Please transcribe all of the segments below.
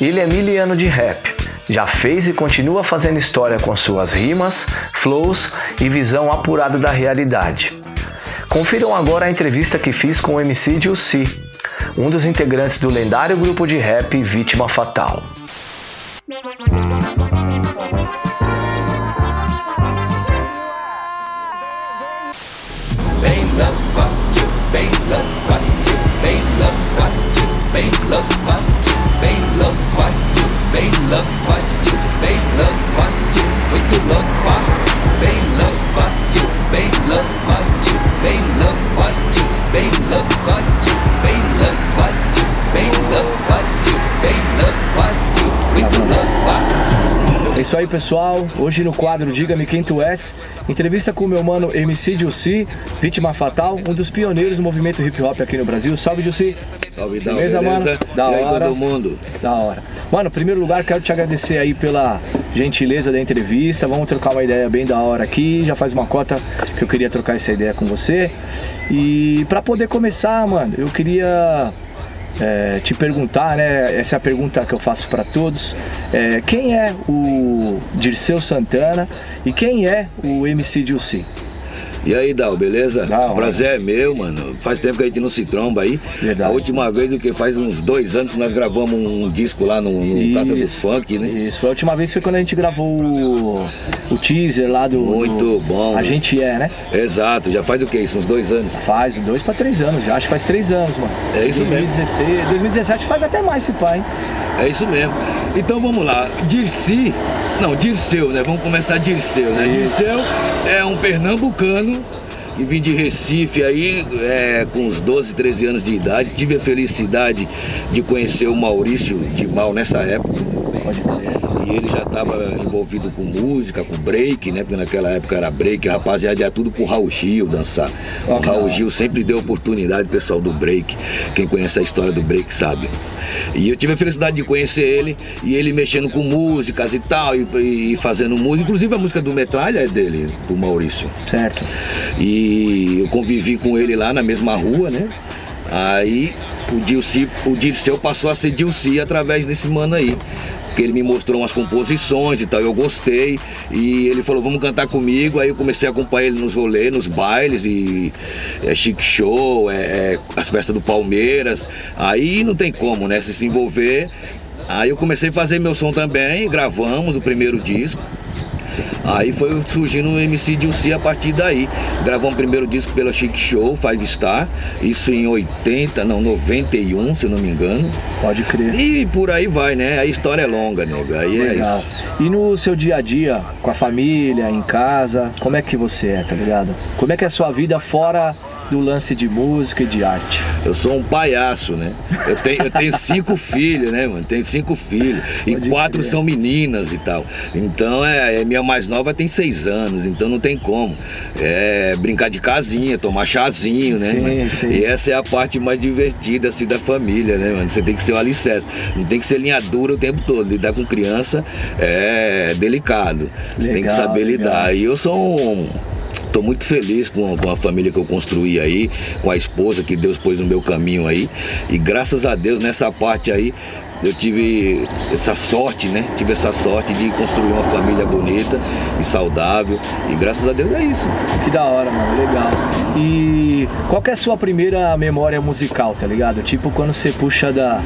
Ele é miliano de rap. Já fez e continua fazendo história com suas rimas, flows e visão apurada da realidade. Confiram agora a entrevista que fiz com o MC Dilci, um dos integrantes do lendário grupo de rap Vítima Fatal. 감사합니다. Isso aí, pessoal. Hoje no quadro Diga-me Quem Tu És, entrevista com o meu mano MC Dilci, vítima fatal, um dos pioneiros do movimento hip hop aqui no Brasil. Salve, Dilci. Salve, Dal, Beleza, beleza? mano? Da e aí, hora. todo mundo? Da hora. Mano, em primeiro lugar, quero te agradecer aí pela gentileza da entrevista. Vamos trocar uma ideia bem da hora aqui. Já faz uma cota que eu queria trocar essa ideia com você. E pra poder começar, mano, eu queria é, te perguntar, né? Essa é a pergunta que eu faço pra todos. É, quem é o Dirceu Santana e quem é o MC Dilci? E aí, Dal, beleza? Hora. Prazer é meu, mano. Faz tempo que a gente não se tromba aí. Verdade. A última vez, do que faz uns dois anos, que nós gravamos um disco lá no, no Taça do. Funk, né? Isso, foi a última vez foi quando a gente gravou o, o teaser lá do. Muito bom. A gente é, né? Exato, já faz o que isso? Uns dois anos? Faz dois pra três anos já, acho que faz três anos, mano. É isso mesmo. 2016, 2017 faz até mais esse pai, hein? É isso mesmo. Então vamos lá. Dirci, não, Dirceu, né? Vamos começar Dirceu, né? Isso. Dirceu é um pernambucano e vim de Recife aí é, com uns 12, 13 anos de idade. Tive a felicidade de conhecer o Maurício de Mal nessa época. Pode crer. E ele já estava envolvido com música, com break, né? Porque naquela época era break, a rapaziada ia tudo pro Raul Gil dançar. O Raul Gil sempre deu oportunidade pessoal do break. Quem conhece a história do break sabe. E eu tive a felicidade de conhecer ele e ele mexendo com músicas e tal, e, e fazendo música. Inclusive a música do Metralha é dele, do Maurício. Certo. E eu convivi com ele lá na mesma rua, né? Aí o Dilci, o Dirceu passou a ser Dilci através desse mano aí. Porque ele me mostrou umas composições e tal, eu gostei. E ele falou, vamos cantar comigo. Aí eu comecei a acompanhar ele nos rolês, nos bailes, e é show, é, é as festas do Palmeiras. Aí não tem como, né? Se se envolver. Aí eu comecei a fazer meu som também, gravamos o primeiro disco. Aí foi surgindo o MC Dilci a partir daí. Gravamos o primeiro disco pela Chic Show, Five Star, isso em 80, não, 91, se não me engano. Pode crer. E por aí vai, né? A história é longa, nego. Aí é Legal. isso. E no seu dia a dia, com a família, em casa, como é que você é, tá ligado? Como é que é a sua vida fora do lance de música e de arte? Eu sou um palhaço, né? Eu tenho, eu tenho cinco filhos, né, mano? Tenho cinco filhos. E Pode quatro crer. são meninas e tal. Então, é, é, minha mais nova tem seis anos, então não tem como. É brincar de casinha, tomar chazinho, né? Sim, mano? sim. E essa é a parte mais divertida, assim, da família, né, mano? Você tem que ser o alicerce. Não tem que ser linha dura o tempo todo. Lidar com criança é delicado. Você tem que Legal, saber legal. lidar. E eu sou um. Tô muito feliz com, a família que eu construí aí, com a esposa que Deus pôs no meu caminho aí. E graças a Deus nessa parte aí eu tive essa sorte, né? Tive essa sorte de construir uma família bonita e saudável. E graças a Deus é isso. Que da hora, mano, legal. E qual é a sua primeira memória musical, tá ligado? Tipo quando você puxa da,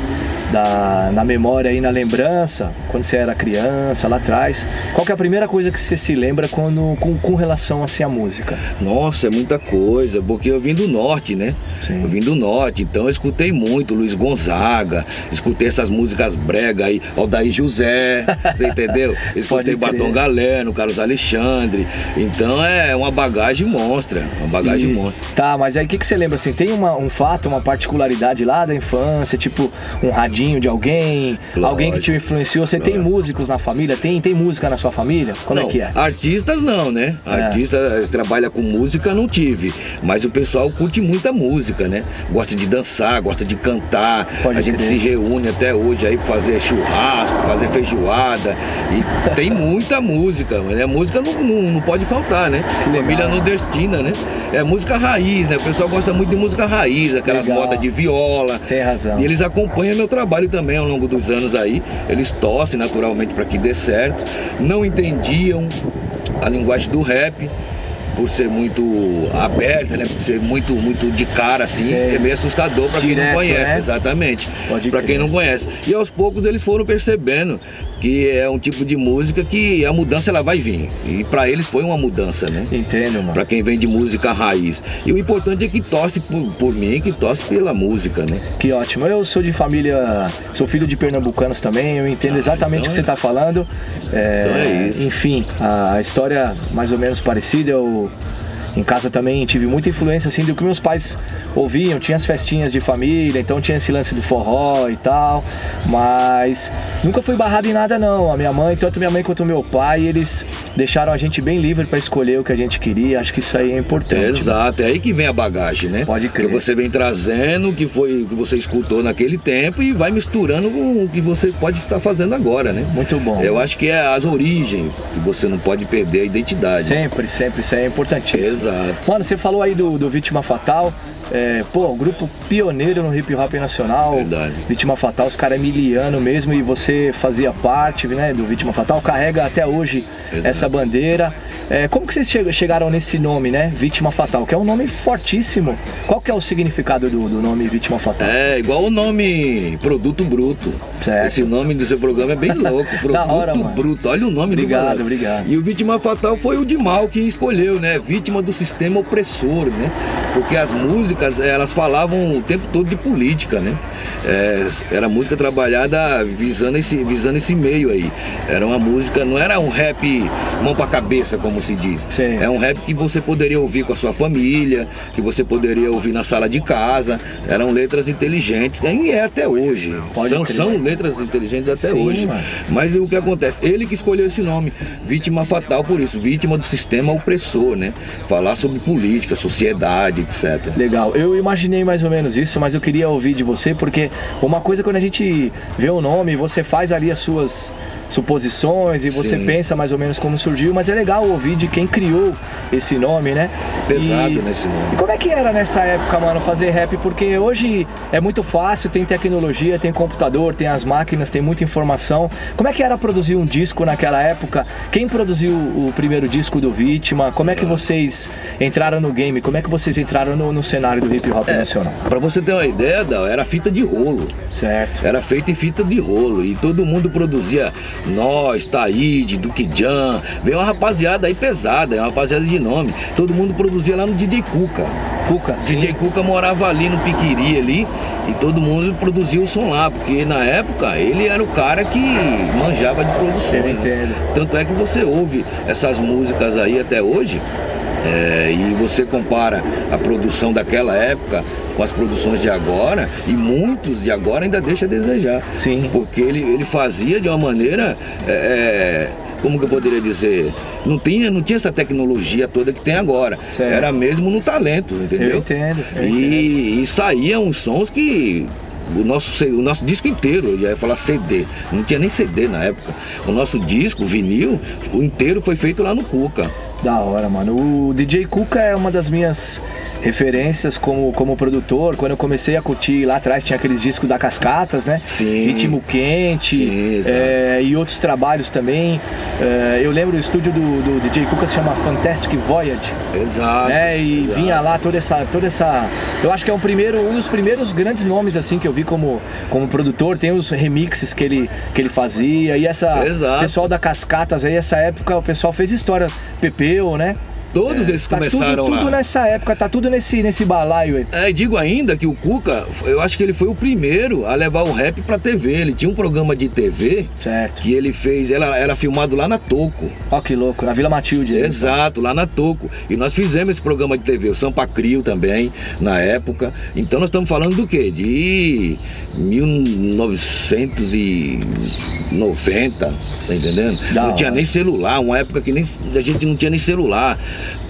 da na memória aí na lembrança, quando você era criança lá atrás. Qual que é a primeira coisa que você se lembra quando com, com relação assim à música? Nossa, é muita coisa, porque eu vim do norte, né? Sim. Eu vim do norte, então eu escutei muito Luiz Gonzaga, escutei essas músicas brega aí, Aldair José, você entendeu? Escutei. Batom Galeno, Carlos Alexandre. Então é uma bagagem monstra, uma bagagem E- monstra. Tá, mas aí o que, que você lembra assim? Tem uma- um fato, uma particularidade lá da infância, tipo um radinho de alguém, Lógico. alguém que te influenciou? Você tem Nossa. músicos na família? Tem, tem música na sua família? Como não, é que é? Artistas não, né? É. Artista eh, trabalha com música, não tive. Mas o pessoal curte muita música, né? Gosta de dançar, gosta de cantar. Pode a gente se reúne até hoje aí pra fazer churrasco, fazer feijoada. E tem muita música, né? Música não, não, não pode faltar, né? Família nordestina, né? É música raiz, né? O pessoal gosta muito de música raiz, aquelas Legal. modas de viola. Tem razão. E eles acompanham meu trabalho também ao longo dos anos aí. Eles torcem naturalmente para que dê certo. Não entendiam a linguagem do rap por ser muito aberta, né? Por ser muito muito de cara assim, Sei. é meio assustador para quem não conhece, né? exatamente. Pode Para quem não conhece. E aos poucos eles foram percebendo que é um tipo de música que a mudança ela vai vir. E para eles foi uma mudança, né? Entendo, mano. Pra quem vem de música raiz. E o importante é que torce por, por mim, que torce pela música, né? Que ótimo. Eu sou de família, sou filho de pernambucanos também, eu entendo exatamente então o que você é- está falando. É, Então é isso. Enfim, a história mais ou menos parecida. Eu em casa também tive muita influência assim do que meus pais ouviam, tinha as festinhas de família, então tinha esse lance do forró e tal, mas nunca fui barrado em nada não. A minha mãe, tanto minha mãe quanto meu pai, eles deixaram a gente bem livre para escolher o que a gente queria. Acho que isso aí é importante. Exato, é aí que vem a bagagem, né? Pode crer. Que você vem trazendo, o que foi que você escutou naquele tempo e vai misturando com o que você pode estar fazendo agora, né? Muito bom. Eu acho que é as origens que você não pode perder a identidade. Sempre, sempre, isso aí é importantíssimo. Exato. Mano, você falou aí do, do Vítima Fatal. É, pô, grupo pioneiro no hip hop nacional. Verdade. Vítima Fatal, os caras é miliano mesmo e você fazia parte né, do Vítima Fatal, carrega até hoje Exato. essa bandeira. É, como que vocês che- chegaram nesse nome, né? Vítima Fatal, que é um nome fortíssimo. Qual que é o significado do, do nome Vítima Fatal? É igual o nome Produto Bruto. Certo. Esse nome do seu programa é bem louco. Produto hora. Bruto. Olha o nome Obrigado, do programa. obrigado. E o vítima fatal foi o de mal que escolheu, né? Vítima do sistema opressor, né? Porque as músicas, elas falavam o tempo todo de política, né? É, era música trabalhada visando esse, visando esse meio aí. Era uma música, não era um rap mão pra cabeça, como se diz. Sim. É um rap que você poderia ouvir com a sua família, que você poderia ouvir na sala de casa. Eram letras inteligentes, e é até hoje. Pode São, crer. são letras inteligentes até Sim, hoje. mano. Mas o que acontece? Ele que escolheu esse nome, vítima fatal por isso, vítima do sistema opressor, né? Falar sobre política, sociedade, etc. Legal, eu imaginei mais ou menos isso, mas eu queria ouvir de você, porque uma coisa é quando a gente vê o nome, você faz ali as suas suposições e você Sim. pensa mais ou menos como surgiu, mas é legal ouvir de quem criou esse nome, né? Pesado E- nesse nome. E como é que era nessa época, mano, fazer rap? Porque hoje é muito fácil, tem tecnologia, tem computador, tem as máquinas, tem muita informação. Como é que era produzir um disco naquela época? Quem produziu o primeiro disco do Vítima? Como é que vocês entraram no game? Como é que vocês entraram no, no cenário do hip hop nacional? Pra você ter uma ideia, Dal, era fita de rolo. Certo. Era feito em fita de rolo e todo mundo produzia nós, Taíde, Duque Jan, veio uma rapaziada aí pesada, uma rapaziada de nome. Todo mundo produzia lá no DJ Cuca. Cuca, sim. DJ Cuca morava ali no Piquiri ali e todo mundo produzia o som lá, porque na época ele era o cara que manjava de produção. Eu entendo. Tanto é que você ouve essas músicas aí até hoje. É, e você compara a produção daquela época com as produções de agora, e muitos de agora ainda deixa a desejar. Sim. Porque ele, ele fazia de uma maneira. é, é, como que eu poderia dizer? Não tinha, não tinha essa tecnologia toda que tem agora. Certo. Era mesmo no talento, entendeu? Eu entendo, eu e, e saíam uns sons que. O nosso, o nosso disco inteiro, eu já ia falar CD, não tinha nem CD na época. O nosso disco, o vinil, o inteiro foi feito lá no Cuca. Da hora, mano. O DJ Cuca é uma das minhas referências como, como produtor. Quando eu comecei a curtir lá atrás, tinha aqueles discos da Cascatas, né? Sim. Ritmo Quente Sim, é, e outros trabalhos também. É, eu lembro o estúdio do, do DJ Cuca se chama Fantastic Voyage. Exato. né? E exato. vinha lá toda essa, toda essa. Eu acho que é um primeiro, um dos primeiros grandes nomes assim que eu vi como, como produtor. Tem os remixes que ele, que ele fazia e essa Exato. pessoal da Cascatas aí, essa época o pessoal fez história. Pepeu, né? Todos eles Tá começaram tudo, tudo lá. nessa época, tá tudo nesse, nesse balaio aí. É, digo ainda que o Cuca, eu acho que ele foi o primeiro a levar o rap pra TV. Ele tinha um programa de TV Certo. que ele fez, ela era filmado lá na Toco. Ó que louco, na Vila Matilde. aí. Exato, lá na Toco. E nós fizemos esse programa de TV, o Sampa Crio também, na época. Então nós estamos falando do quê? De 1990, tá entendendo? Da não tinha nem celular, uma época que nem, a gente não tinha nem celular.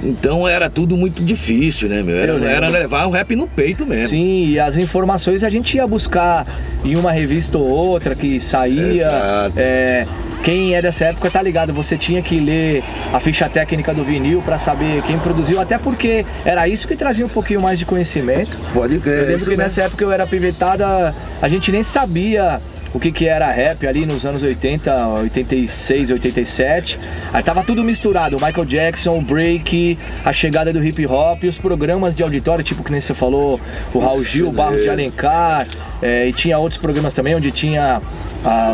Então era tudo muito difícil, né, meu? Era, lembro. era levar o rap no peito mesmo. Sim, e as informações a gente ia buscar em uma revista ou outra que saía. Exato. É, quem é dessa época tá ligado, você tinha que ler a ficha técnica do vinil pra saber quem produziu, até porque era isso que trazia um pouquinho mais de conhecimento. Pode crer. Eu lembro isso que nessa época eu era pivetada, a gente nem sabia o que, que era rap ali nos anos 80, 86, 87. Aí tava tudo misturado, o Michael Jackson, o break, a chegada do hip hop, os programas de auditório, tipo que nem você falou, o Raul Gil, o Barros de Alencar, é, e tinha outros programas também onde tinha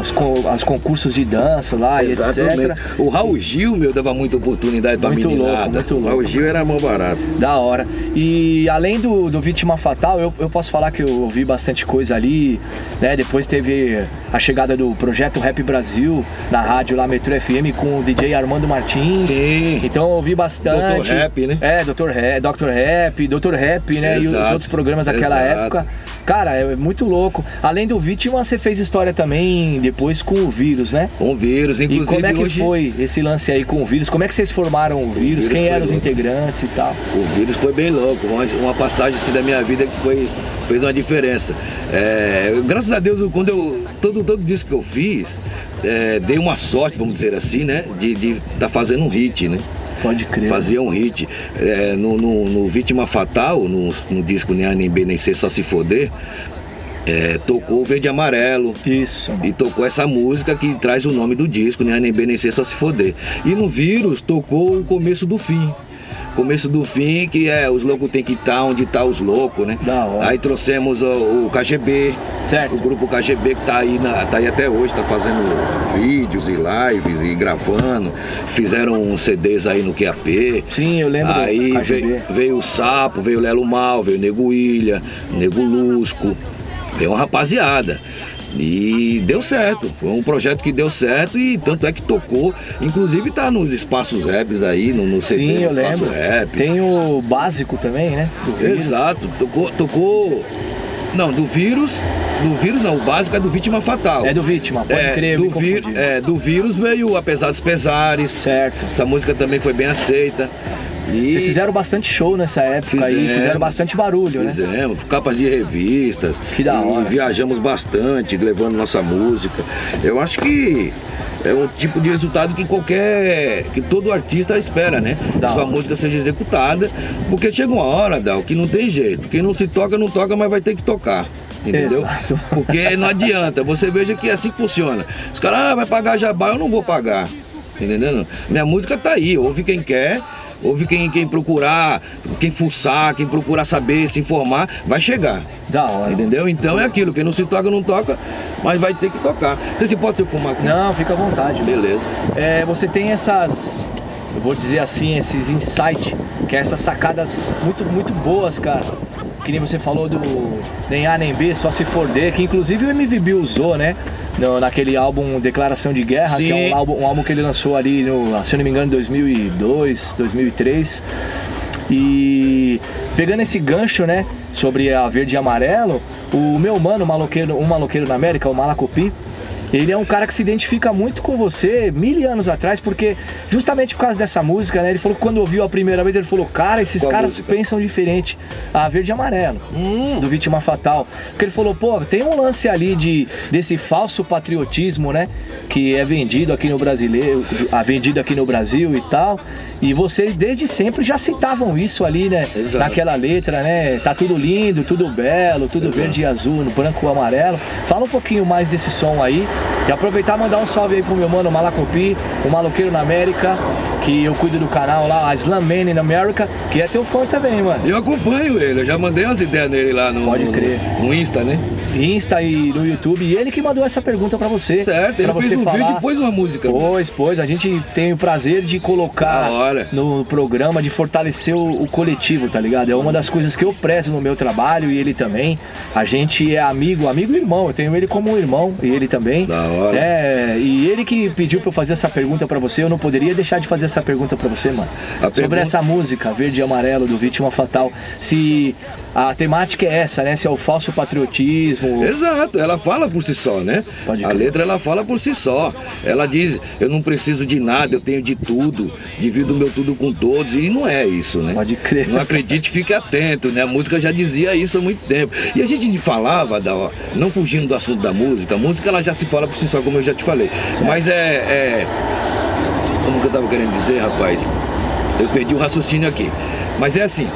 os, con- os concursos de dança lá e Exatamente. etc. O Raul Gil, meu, dava muita oportunidade pra Muito louco, meninada. muito louco. O Raul Gil era mó barato. Da hora. E além do, do Vítima Fatal, eu, eu posso falar que eu ouvi bastante coisa ali, né? Depois teve a chegada do Projeto Rap Brasil na rádio lá Metro FM com o DJ Armando Martins. Sim. Então eu ouvi bastante. Dr. Rap, né? É, Dr. Rap, Dr. Rap, Dr. Rap, né? E os Exato, outros programas daquela exato. época. Cara, é muito louco. Além do Vítima, você fez história também depois com o vírus, né? Com vírus, E inclusive como é que hoje. foi esse lance aí com o vírus? Como é que vocês formaram o vírus? vírus Quem eram os louco. integrantes e tal? O vírus foi bem louco, uma, uma passagem assim, da minha vida que foi, fez uma diferença. É, graças a Deus, eu- quando eu. Todo, todo disco que eu fiz, é, dei uma sorte, vamos dizer assim, né? De estar tá fazendo um hit, né? Pode crer. Fazia um hit. É, no, no, no Vítima Fatal, no, no disco Nem A Nem B Nem C Só Se Foder, é, tocou Verde e Amarelo. Isso. E tocou essa música que traz o nome do disco, né? Nem B nem C só se foder. E no vírus tocou o começo do fim. Começo do fim, que é os loucos tem que estar onde tá os loucos, né? Da hora. Aí trouxemos o, o KGB, Certo. o grupo KGB que tá aí, na- tá aí até hoje, tá fazendo vídeos e lives e gravando. Fizeram uns CDs aí no QAP. Sim, eu lembro Aí veio, veio o Sapo, veio o Lelo Mal, veio o Nego Ilha, Nego Lusco, veio uma rapaziada. E deu certo, foi um projeto que deu certo e tanto é que tocou, inclusive tá nos espaços raps aí, no, no CD Sim, eu espaço lembro. rap. Tem o básico também, né? Do vírus. Exato, tocou, tocou. Não, do vírus. Do vírus não, o básico é do vítima fatal. É do vítima, pode É, crer, do, vi- é, do vírus veio Apesar dos Pesares. Certo. Essa música também foi bem aceita. E Vocês fizeram bastante show nessa época aí, Fizemos. fizeram bastante barulho, né? Fizemos, capas de revistas. Que da hora. viajamos bastante, levando nossa música. Eu acho que é um tipo de resultado que qualquer. que todo artista espera, né? Da que sua música seja executada. Porque chega uma hora, Dal, que não tem jeito. Quem não se toca, não toca, mas vai ter que tocar. Entendeu? Exato. Porque não adianta. Você veja que é assim que funciona. Os caras, ah, vai pagar jabá, eu não vou pagar. Entendendo? Minha música tá aí, ouve quem quer. Ouve quem, quem procurar, quem fuçar, quem procurar saber, se informar, vai chegar. Da hora. Entendeu? Então é aquilo, quem não se toca, não toca, mas vai ter que tocar. Você se pode se fumar com Não, fica à vontade. Beleza. É, você tem essas, eu vou dizer assim, esses insights, que é essas sacadas muito, muito boas, cara. Que nem você falou do nem A nem B, só se for D, que inclusive o MVB usou, né? No, naquele álbum Declaração de Guerra, que é Sim. um álbum, um álbum que ele lançou ali, no, se eu não me engano, em 2002, 2003. E pegando esse gancho, né, sobre a verde e amarelo, o meu mano, maloqueiro, um maloqueiro na América, o Malacopi, ele é um cara que se identifica muito com você mil anos atrás, porque justamente por causa dessa música, né? Ele falou que quando ouviu a primeira vez, ele falou, cara, esses Qual caras música? pensam diferente. A verde e amarelo, do Vítima Fatal. Porque ele falou, pô, tem um lance ali de, desse falso patriotismo, né? Que é vendido aqui no brasileiro, vendido aqui no Brasil e tal. E vocês desde sempre já citavam isso ali, né? Exato. Naquela letra, né? Tá tudo lindo, tudo belo, tudo verde e azul, no branco e amarelo. Fala um pouquinho mais desse som aí. E aproveitar e mandar um salve aí pro meu mano Malacopi, o Maloqueiro na América, que eu cuido do canal lá, a Slam Man in America, que é teu fã também, mano. Eu acompanho ele, eu já mandei umas ideias nele lá no, Pode no- crer. no Insta, né? Insta e no YouTube. E ele que mandou essa pergunta pra você. Certo, ele pra fez você um falar. vídeo e pôs uma música. Pois, pois, a gente tem o prazer de colocar no programa, de fortalecer o, o coletivo, tá ligado? É uma das coisas que eu prezo no meu trabalho e ele também. A gente é amigo, amigo e irmão. Eu tenho ele como um irmão e ele também. Da hora. É, e ele que pediu pra eu fazer essa pergunta pra você, eu não poderia deixar de fazer essa pergunta pra você, mano. A Sobre pergunta- essa música, Verde e Amarelo, do Vítima Fatal. Se a temática é essa, né? Se é o falso patriotismo. Exato, ela fala por si só, né? Pode a crer. letra ela fala por si só. Ela diz: eu não preciso de nada, eu tenho de tudo, divido o meu tudo com todos. E não é isso, né? Pode crer. Não acredite, fique atento, né? A música já dizia isso há muito tempo. E a gente falava, da, não fugindo do assunto da música, a música ela já se fala por si só, como eu já te falei. Mas é, é. Como que eu tava querendo dizer, rapaz? Eu perdi o raciocínio aqui. Mas é assim,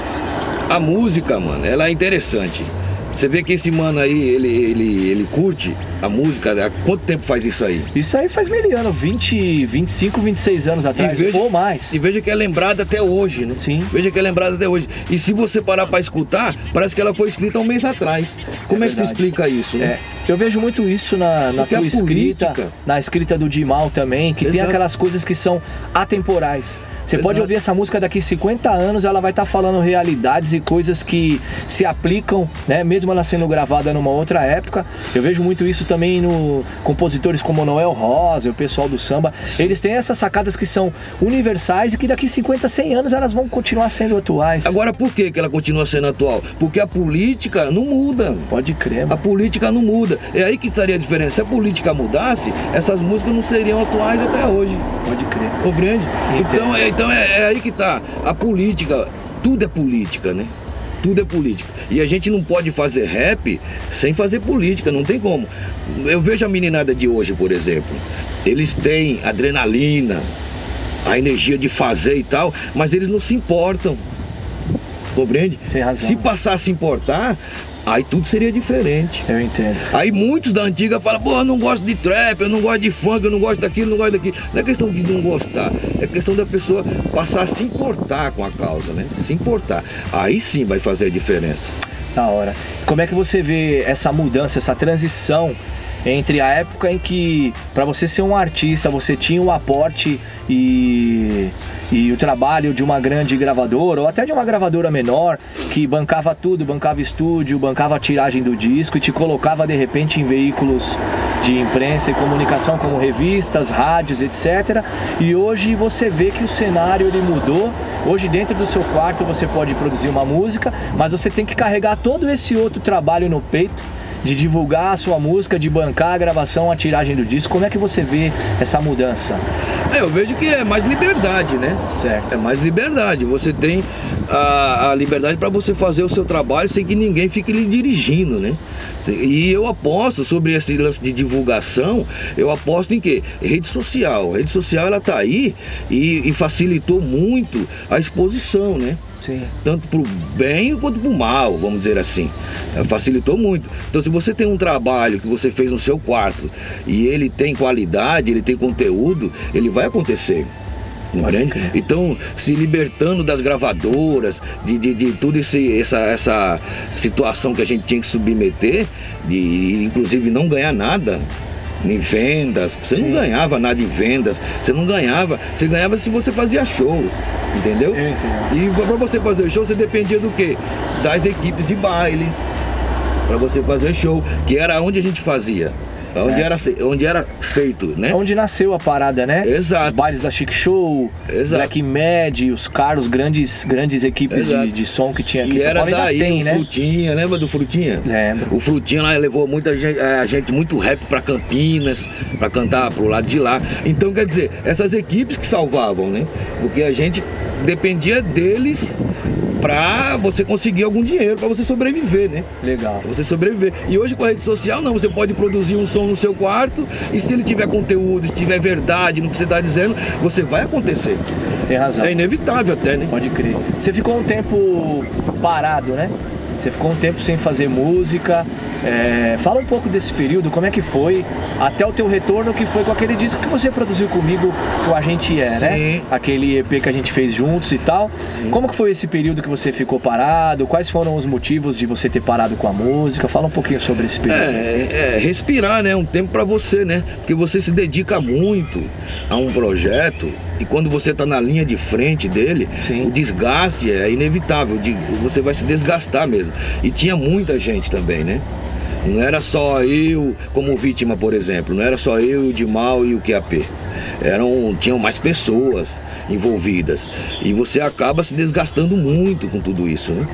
a música, mano, ela é interessante. Você vê que esse mano aí, ele, ele, ele curte a música, há quanto tempo faz isso aí? Isso aí faz mil anos, 20, 25, 26 anos atrás, ou mais. E veja que é lembrada até hoje, né? Sim. Veja que é lembrada até hoje. E se você parar pra escutar, parece que ela foi escrita um mês atrás. Como é, que se explica isso, né? É, eu vejo muito isso na, na Porque a tua escrita, política- na escrita do Dimal também, que tem Exato. aquelas coisas que são atemporais. Você pode Exato. ouvir essa música daqui 50 anos, ela vai estar falando realidades e coisas que se aplicam, né? Mesmo ela sendo gravada numa outra época. Eu vejo muito isso também no compositores como Noel Rosa, o pessoal do samba. Eles têm essas sacadas que são universais e que daqui 50, 100 anos elas vão continuar sendo atuais. Agora, por que, que ela continua sendo atual? Porque a política não muda. Pode crer, A mano. política não muda. É aí que estaria a diferença. Se a política mudasse, essas músicas não seriam atuais até hoje. Pode crer. Compreende? Entendo. Então, é, então é, é aí que tá. A política, tudo é política, né? Tudo é política. E a gente não pode fazer rap sem fazer política, não tem como. Eu vejo a meninada de hoje, por exemplo. Eles têm adrenalina, a energia de fazer e tal, mas eles não se importam. Compreende? Tem razão. Se passar a se importar, aí tudo seria diferente. Eu entendo. Aí muitos da antiga falam, pô, eu não gosto de trap, eu não gosto de funk, eu não gosto daquilo, eu não gosto daquilo. Não é questão de não gostar, é questão da pessoa passar a se importar com a causa, né? Se importar. Aí sim vai fazer a diferença. Da hora. Como é que você vê essa mudança, essa transição entre a época em que, para você ser um artista, você tinha o aporte e, e o trabalho de uma grande gravadora, ou até de uma gravadora menor, que bancava tudo, bancava estúdio, bancava a tiragem do disco e te colocava de repente em veículos de imprensa e comunicação como revistas, rádios, etc. E hoje você vê que o cenário ele mudou. Hoje dentro do seu quarto você pode produzir uma música, mas você tem que carregar todo esse outro trabalho no peito de divulgar a sua música, de bancar a gravação, a tiragem do disco. Como é que você vê essa mudança? É, eu vejo que é mais liberdade, né? Certo. É mais liberdade. Você tem a, a liberdade para você fazer o seu trabalho sem que ninguém fique lhe dirigindo, né? E eu aposto sobre esse lance de divulgação, eu aposto em quê? Rede social. A rede social ela tá aí e, e facilitou muito a exposição, né? Sim. tanto para o bem quanto para o mal, vamos dizer assim. Eh, Facilitou muito. Então, se você tem um trabalho que você fez no seu quarto e ele tem qualidade, ele tem conteúdo, ele vai acontecer. Compreende? Então, se libertando das gravadoras, de, de, de toda essa, essa situação que a gente tinha que submeter, de inclusive não ganhar nada em vendas, você não ganhava nada em vendas, você não ganhava, você ganhava se você fazia shows, entendeu? E para você fazer show, você dependia do quê? Das equipes de bailes. Para você fazer show, que era onde a gente fazia. Onde era, onde era feito, né? Onde nasceu a parada, né? Exato. Os bailes da Chic Show, Exato. Black Mad, os Carlos, grandes, grandes equipes de, de som que tinha aqui E São era Paulo. Daí tem, o né? Frutinha, lembra do Frutinha? Lembro. O Frutinha lá levou muita gente, a gente muito rap pra Campinas, pra cantar pro lado de lá. Então, quer dizer, essas equipes que salvavam, né? Porque a gente dependia deles pra você conseguir algum dinheiro, pra você sobreviver, né? Legal. Pra você sobreviver. E hoje com a rede social, não, você pode produzir um som no seu quarto e se ele tiver conteúdo, se tiver verdade no que você está dizendo, você vai acontecer. Tem razão. É inevitável até, né? Pode crer. Você ficou um tempo parado, né? Você ficou um tempo sem fazer música. É, Fala um pouco desse período, como é que foi, até o teu retorno, que foi com aquele disco que você produziu comigo, que o A Gente É, né? Sim. Aquele EP que a gente fez juntos e tal. Como que foi esse período que você ficou parado? Quais foram os motivos de você ter parado com a música? Fala um pouquinho sobre esse período. É, é, respirar, né? Um tempo pra você, né? Porque você se dedica muito a um projeto e quando você tá na linha de frente dele, Sim. o desgaste é inevitável. Você vai se desgastar mesmo. E tinha muita gente também, né? Não era só eu como vítima, por exemplo. Não era só eu, o de mal e o QAP. Eram, tinham mais pessoas envolvidas. E você acaba se desgastando muito com tudo isso. Né?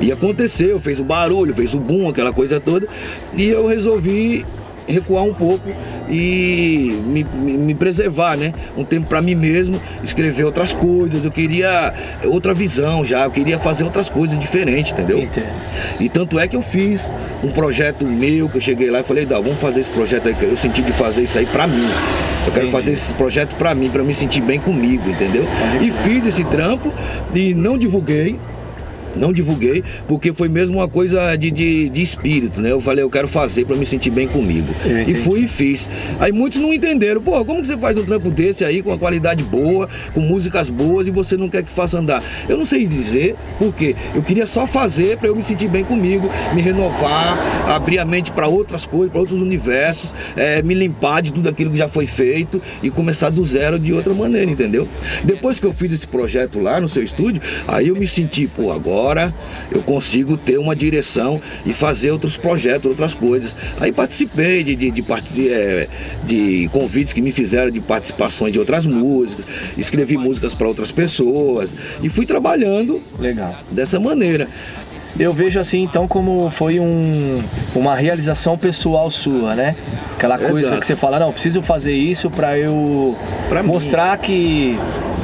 E aconteceu, fez o barulho, fez o boom, aquela coisa toda. E eu resolvi recuar um pouco e me, me, me preservar, né? Um tempo para mim mesmo, escrever outras coisas. Eu queria outra visão já, eu queria fazer outras coisas diferentes, entendeu? Entendo. E tanto é que eu fiz um projeto meu, que eu cheguei lá e falei, Dá, vamos fazer esse projeto aí, que eu senti de fazer isso aí pra mim. Eu quero Entendi. fazer esse projeto pra mim, pra me sentir bem comigo, entendeu? E fiz esse trampo e não divulguei. Não divulguei, porque foi mesmo uma coisa de, de, de espírito, né? Eu falei, eu quero fazer pra me sentir bem comigo. E fui e fiz. Aí muitos não entenderam, pô, como que você faz um trampo desse aí com uma qualidade boa, com músicas boas e você não quer que faça andar? Eu não sei dizer por quê. Eu queria só fazer pra eu me sentir bem comigo, me renovar, abrir a mente pra outras coisas, pra outros universos, eh, me limpar de tudo aquilo que já foi feito e começar do zero de outra maneira, entendeu? Depois que eu fiz esse projeto lá no seu estúdio, aí eu me senti, pô, agora eu consigo ter uma direção e fazer outros projetos, outras coisas. Aí participei de, de, de, part- eh, de convites que me fizeram de participações de outras músicas, escrevi músicas para outras pessoas e fui trabalhando Legal. dessa maneira. Eu vejo assim, então, como foi um, uma realização pessoal sua, né? Aquela Exato. coisa que você fala, não, preciso fazer isso pra eu Pra mim. mostrar que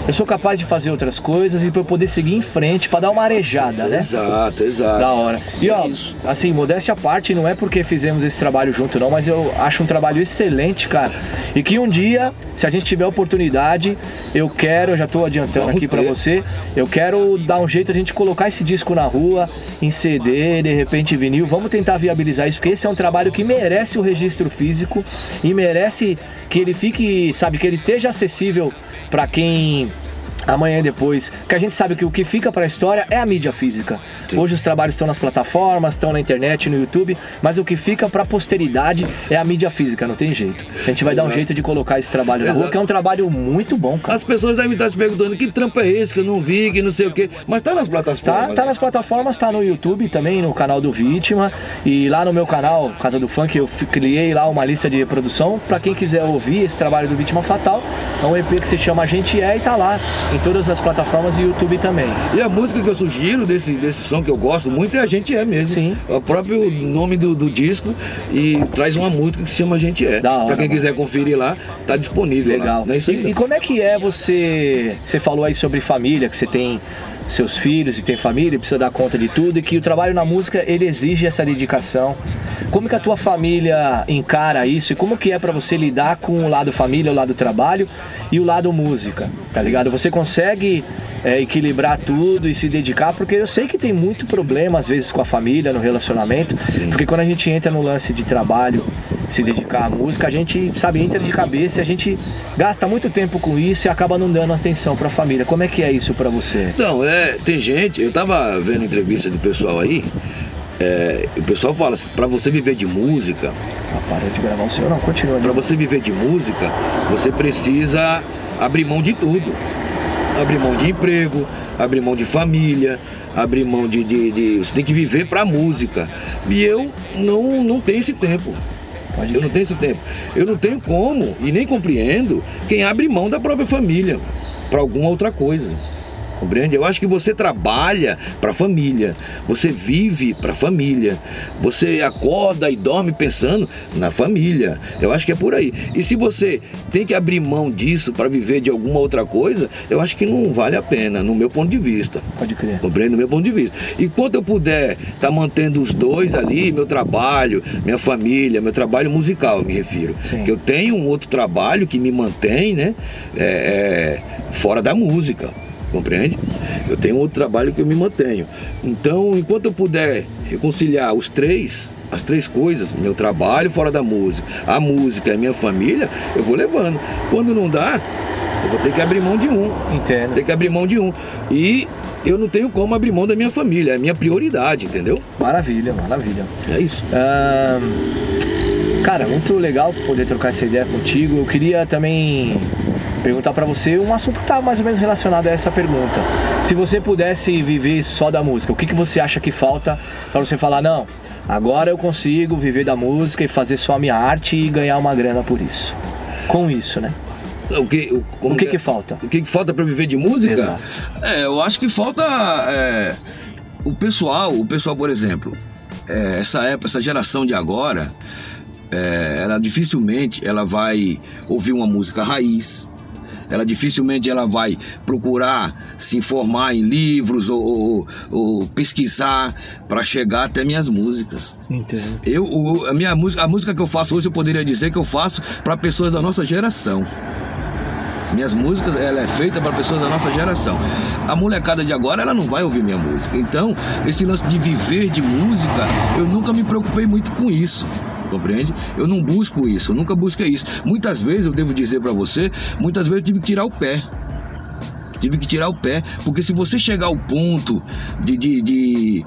eu sou capaz de fazer outras coisas e pra eu poder seguir em frente, pra dar uma arejada, né? Exato, exato. Da hora. E ó, Isso. assim, modéstia à parte, não é porque fizemos esse trabalho junto, não, mas eu acho um trabalho excelente, cara. E que um dia, se a gente tiver oportunidade, eu quero, eu já tô adiantando Vamos aqui pra ver. você, eu quero dar um jeito a gente colocar esse disco na rua, em CD, de repente vinil. Vamos tentar viabilizar isso, porque esse é um trabalho que merece o registro físico e merece que ele fique, sabe, que ele esteja acessível pra quem team. Amanhã e depois, que a gente sabe que o que fica pra história é a mídia física. Hoje os trabalhos estão nas plataformas, estão na internet, no YouTube, mas o que fica pra posteridade é a mídia física, não tem jeito. A gente vai dar um Exato. jeito de colocar esse trabalho na rua, Exato. que é um trabalho muito bom, cara. As pessoas devem estar se perguntando que trampo é esse que eu não vi, que não sei o quê. Mas tá nas Tá, plataformas. tá nas plataformas, tá no YouTube também, no canal do Vítima. E lá no meu canal, Casa do Funk, eu criei lá uma lista de reprodução. Pra quem quiser ouvir esse trabalho do Vítima Fatal, é um EP que se chama A Gente É e tá lá em todas as plataformas e YouTube também. E a música que eu sugiro desse, desse som que eu gosto muito é A Gente É mesmo. Sim. É o próprio nome do, do disco e traz uma música que se chama A Gente É. Da hora, pra quem mano. quiser conferir lá, tá disponível Legal. lá. É aí, E, e como é que é você. Você falou aí sobre família, que você tem seus filhos e tem família, precisa dar conta de tudo, e que o trabalho na música ele exige essa dedicação. Como que a tua família encara isso e como que é pra você lidar com o lado família, o lado trabalho e o lado música, tá ligado? Você consegue é, equilibrar tudo e se dedicar, porque eu sei que tem muito problema às vezes com a família, no relacionamento, porque quando a gente entra no lance de trabalho, se dedicar à música, a gente, sabe, entra de cabeça, e a gente gasta muito tempo com isso e acaba não dando atenção pra família. Como é que é isso pra você? Então, é, tem gente, eu tava vendo entrevista do pessoal aí, é, o pessoal fala, assim, pra você viver de música, Ah, para de gravar o seu, não, continua. Para você viver de música, você precisa abrir mão de tudo. Abrir mão de emprego, abrir mão de família, abrir mão de. de- de- você tem que viver para música. E eu não, não tenho esse tempo. Eu não tenho esse tempo. Eu não tenho como e nem compreendo quem abre mão da própria família para alguma outra coisa. Compreende? Eu acho que você trabalha para a família, você vive para a família, você acorda e dorme pensando na família. Eu acho que é por aí. E se você tem que abrir mão disso para viver de alguma outra coisa, eu acho que não vale a pena, no meu ponto de vista. Pode crer. Compreende? Do meu ponto de vista. Enquanto eu puder estar mantendo os dois ali, meu trabalho, minha família, meu trabalho musical, eu me refiro. Sim. Que eu tenho um outro trabalho que me mantém, né? é, é, fora da música. Compreende? Eu tenho outro trabalho que eu me mantenho. Então, enquanto eu puder reconciliar os três, as três coisas, meu trabalho fora da música, a música e a minha família, eu vou levando. Quando não dá, eu vou ter que abrir mão de um. Entendo. Tem que abrir mão de um. E eu não tenho como abrir mão da minha família, é a minha prioridade, entendeu? Maravilha, maravilha. É isso. Ahn, cara, muito legal poder trocar essa ideia contigo. Eu queria também perguntar pra você um assunto que tá mais ou menos relacionado a essa pergunta. Se você pudesse viver só da música, o que, que você acha que falta pra você falar, não, Agora eu consigo viver da música e fazer só a minha arte e ganhar uma grana por isso. Com isso, né? O que, o, O que que falta? O que, que falta pra viver de música? Exato. É, eu acho que falta é, o pessoal, o pessoal, por exemplo, é, essa época, essa geração de agora, é, ela dificilmente ela vai ouvir uma música raiz. Ela dificilmente ela vai procurar se informar em livros ou, ou- ou pesquisar para chegar até minhas músicas. Entendo. Eu, o- a minha música, a música que eu faço hoje, eu poderia dizer que eu faço para pessoas da nossa geração. Minhas músicas, ela é feita para pessoas da nossa geração. A molecada de agora, ela não vai ouvir minha música. Então, esse lance de viver de música, eu nunca me preocupei muito com isso. Compreende? Eu não busco isso, eu nunca busquei isso. Muitas vezes, eu devo dizer para você, muitas vezes eu tive que tirar o pé. Tive que tirar o pé, porque se você chegar ao ponto de, de, de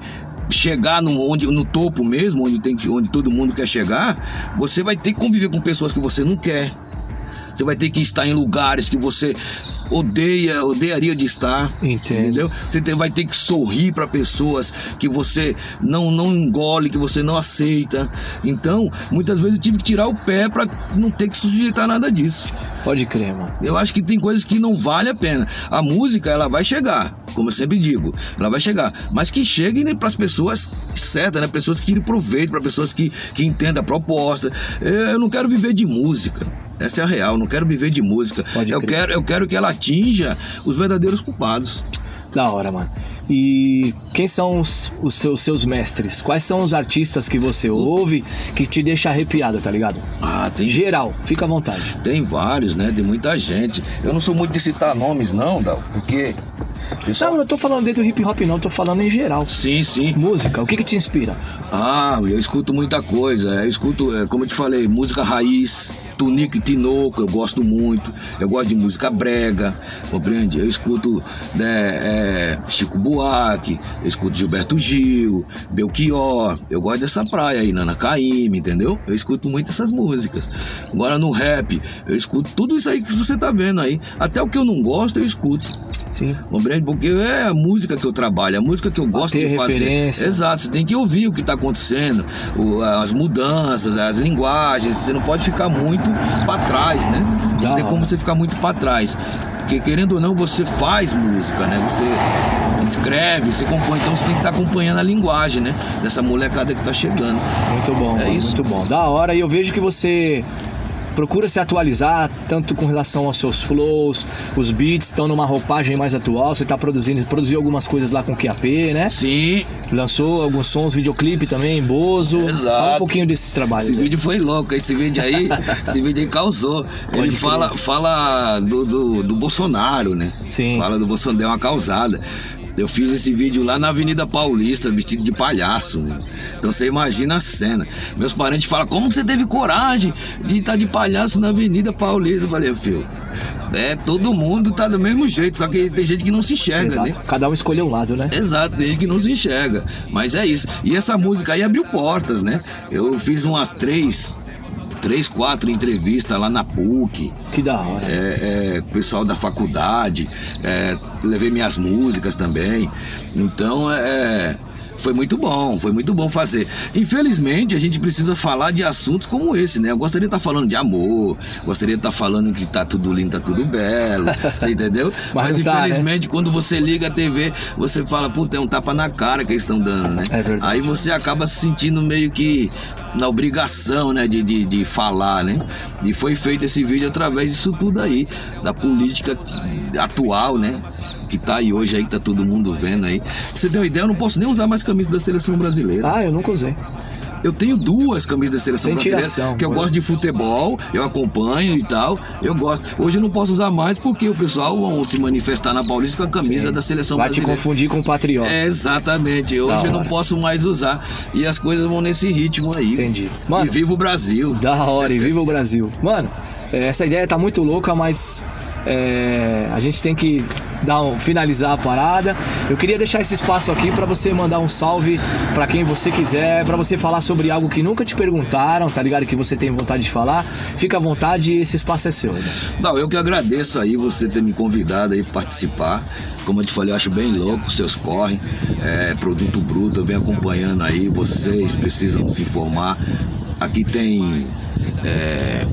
chegar no, onde, no topo mesmo, onde, tem, que- onde todo mundo quer chegar, você vai ter que conviver com pessoas que você não quer. Você vai ter que estar em lugares que você odeia, odiaria de estar. Entendo. Entendeu? Você tem- vai ter que sorrir para pessoas que você não, não engole, que você não aceita. Então, muitas vezes eu tive que tirar o pé para não ter que sujeitar nada disso. Pode crer, mano. Eu acho que tem coisas que não vale a pena. A música, ela vai chegar, como eu sempre digo, ela vai chegar, mas que chegue né, para as pessoas certas, né? Pessoas que tirem proveito, para pessoas que, que entendam a proposta. Eu não quero viver de música. Essa é a real, não quero viver de música. Pode eu crer. quero, eu quero que ela atinja os verdadeiros culpados. Da hora, mano. E quem são os, os seus, seus mestres? Quais são os artistas que você ouve que te deixa arrepiado, tá ligado? Ah, tem Geral, fica à vontade. Tem vários, né? De muita gente. Eu não sou muito de citar nomes, não, Dal, porque. Pessoal... Não, eu tô falando dentro do hip hop, não, tô falando em geral. Sim, sim. Música, o que que te inspira? Ah, eu escuto muita coisa. Eu escuto, é, como eu te falei, música raiz, Tunico e Tinoco, eu gosto muito. Eu gosto de música brega, compreende? Eu escuto né, é, Chico Buarque, eu escuto Gilberto Gil, Belchior. Eu gosto dessa praia aí, Nana Caymmi, entendeu? Eu escuto muito essas músicas. Agora no rap, eu escuto tudo isso aí que você tá vendo aí. Até o que eu não gosto, eu escuto. Sim. Compreende? Porque é a música que eu trabalho, a música que eu gosto de fazer. referência. Exato, você tem que ouvir o que está acontecendo, o- as mudanças, as linguagens. Você não pode ficar muito para trás, né? Não tem como você ficar muito para trás. Porque querendo ou não, você faz música, né? Você escreve, você compõe. Então você tem que estar acompanhando a linguagem, né? Dessa molecada que tá chegando. Muito bom, É mano, isso. muito bom. Da hora, e eu vejo que você procura se atualizar, tanto com relação aos seus flows, os beats estão numa roupagem mais atual, você tá produzindo, produziu algumas coisas lá com o QAP, né? Sim, Lançou alguns sons, videoclipe também, Bozo. Exato. Fala um pouquinho desses trabalhos. Esse aí. vídeo foi louco, esse vídeo aí, esse vídeo aí causou. Ele Pode crer. fala, fala do, do, do Bolsonaro, né? Sim. Fala do Bolsonaro, deu uma causada. Eu fiz esse vídeo lá na Avenida Paulista, vestido de palhaço. né? Então você imagina a cena. Meus parentes falam, como que você teve coragem de estar de palhaço na Avenida Paulista? Eu falei, filho, é, todo mundo tá do mesmo jeito, só que tem gente que não se enxerga, né? Exato. Cada um escolheu um lado, né? Exato, tem gente que não se enxerga. Mas é isso. E essa música aí abriu portas, né? Eu fiz umas três, três, quatro entrevistas lá na PUC. Que da hora. É, é, com o pessoal da faculdade, é, levei minhas músicas também. Então, é, foi muito bom, foi muito bom fazer. Infelizmente, a gente precisa falar de assuntos como esse, né? Eu gostaria de estar falando de amor, gostaria de estar falando que tá tudo lindo, tá tudo belo, você entendeu? Mas Mas, não tá, né? infelizmente, quando você liga a TV, você fala, puta, é um tapa na cara que eles estão dando, né? É verdade. Aí você acaba se sentindo meio que na obrigação, né, de, de, de falar, né? E foi feito esse vídeo através disso tudo aí, da política atual, né? Que tá aí hoje aí, que tá todo mundo vendo aí. Pra você ter uma ideia, eu não posso nem usar mais camisa da seleção brasileira. Ah, eu nunca usei. Eu tenho duas camisas da seleção Sem brasileira, tiração, que eu pô. gosto de futebol, eu acompanho e tal, eu gosto. Hoje eu não posso usar mais porque o pessoal vão se manifestar na Paulista com a camisa da seleção Vai te brasileira. confundir com o Patriota. É, exatamente. Hoje Da eu não posso mais usar. E as coisas vão nesse ritmo aí. Entendi. Mano, e viva o Brasil. Da hora, e viva o Brasil. Mano, essa ideia tá muito louca, mas é, a gente tem que dar um, finalizar a parada. Eu queria deixar esse espaço aqui pra você mandar um salve pra quem você quiser, pra você falar sobre algo que nunca te perguntaram, tá ligado? Que você tem vontade de falar. Fica à vontade, esse espaço é seu. né? Não, eu que agradeço aí você ter me convidado aí participar. Como eu te falei, eu acho bem louco, seus correm, é, produto bruto, eu venho acompanhando aí, vocês precisam se informar. Aqui tem. É,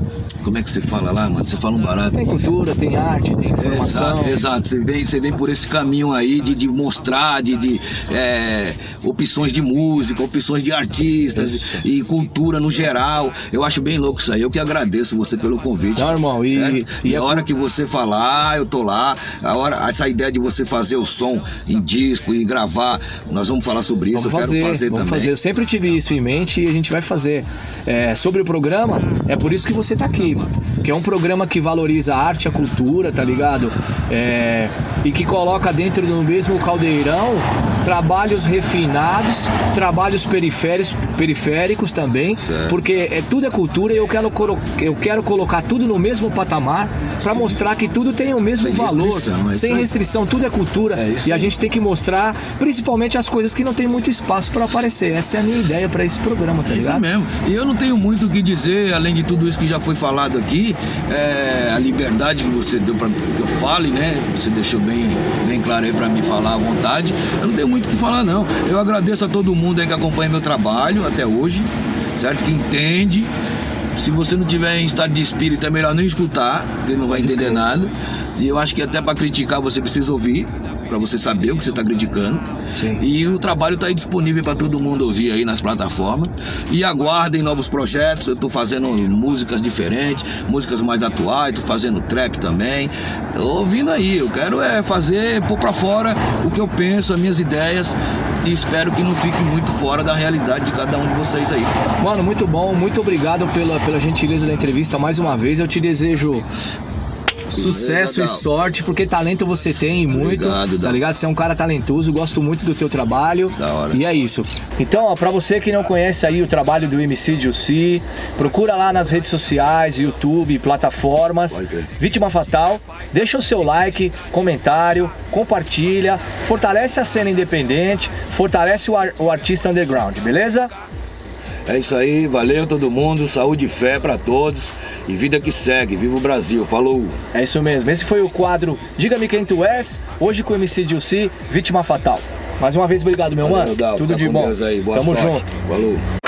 como é que você fala lá, mano? Você fala um barato. Tem cultura, tem arte, tem informação. Exato, exato. Você vem, você vem por esse caminho aí de, de mostrar, de, de é, opções de música, opções de artistas Isso. e cultura no geral. Eu acho bem louco isso aí. Eu que agradeço você pelo convite. Não, irmão, e- certo? e e é a hora que você falar, eu tô lá. A hora, essa ideia de você fazer o som em disco e gravar, nós vamos falar sobre isso. Vamos eu fazer, quero fazer vamos também. fazer. Eu sempre tive isso em mente e a gente vai fazer. É, sobre o programa, é por isso que você tá aqui, Que é um programa que valoriza a arte, a cultura, tá ligado? É, e que coloca dentro do mesmo caldeirão trabalhos refinados, trabalhos periféricos, periféricos também, Certo. porque é, tudo é cultura e eu quero, eu quero colocar tudo no mesmo patamar para mostrar que tudo tem o mesmo Sem valor, restrição, é isso sem restrição, tudo é cultura É isso e a gente tem que mostrar principalmente as coisas que não tem muito espaço para aparecer. Essa é a minha ideia para esse programa, tá Isso ligado? mesmo. E eu não tenho muito o que dizer, além de tudo isso que já foi falado aqui, é, a liberdade que você deu para que eu fale, né? Você deixou bem, bem claro aí para mim falar à vontade. Eu não tenho muito o que falar, não. Eu agradeço a todo mundo aí que acompanha meu trabalho até hoje, certo? Que entende. Se você não tiver em estado de espírito, é melhor nem escutar, porque não vai entender nada. E eu acho que até para criticar você precisa ouvir, para você saber o que você está criticando. Sim. E o trabalho está aí disponível para todo mundo ouvir aí nas plataformas. E aguardem novos projetos. Eu estou fazendo músicas diferentes, músicas mais atuais, estou fazendo trap também. Tô ouvindo aí. Eu quero é fazer, pôr para fora o que eu penso, as minhas ideias. E espero que não fique muito fora da realidade de cada um de vocês aí. Mano, muito bom, muito obrigado pela, pela gentileza da entrevista mais uma vez. Eu te desejo sucesso e sorte, porque talento você tem e muito, Obrigado, tá ligado? Você é um cara talentoso, gosto muito do teu trabalho. Da hora. E é isso. Então, ó, pra você que não conhece aí o trabalho do MC Jussi, procura lá nas redes sociais, YouTube, plataformas. Vítima Fatal, deixa o seu like, comentário, compartilha, fortalece a cena independente, fortalece o, ar- o artista underground, beleza? É isso aí, valeu todo mundo, saúde e fé para todos. E vida que segue, viva o Brasil, falou! É isso mesmo. Esse foi o quadro Diga-me quem tu és, hoje com o MC Dilci, Vítima Fatal. Mais uma vez, obrigado, meu Valeu, mano. Dalton, Tudo de bom. Aí, Tamo sorte. junto. Falou!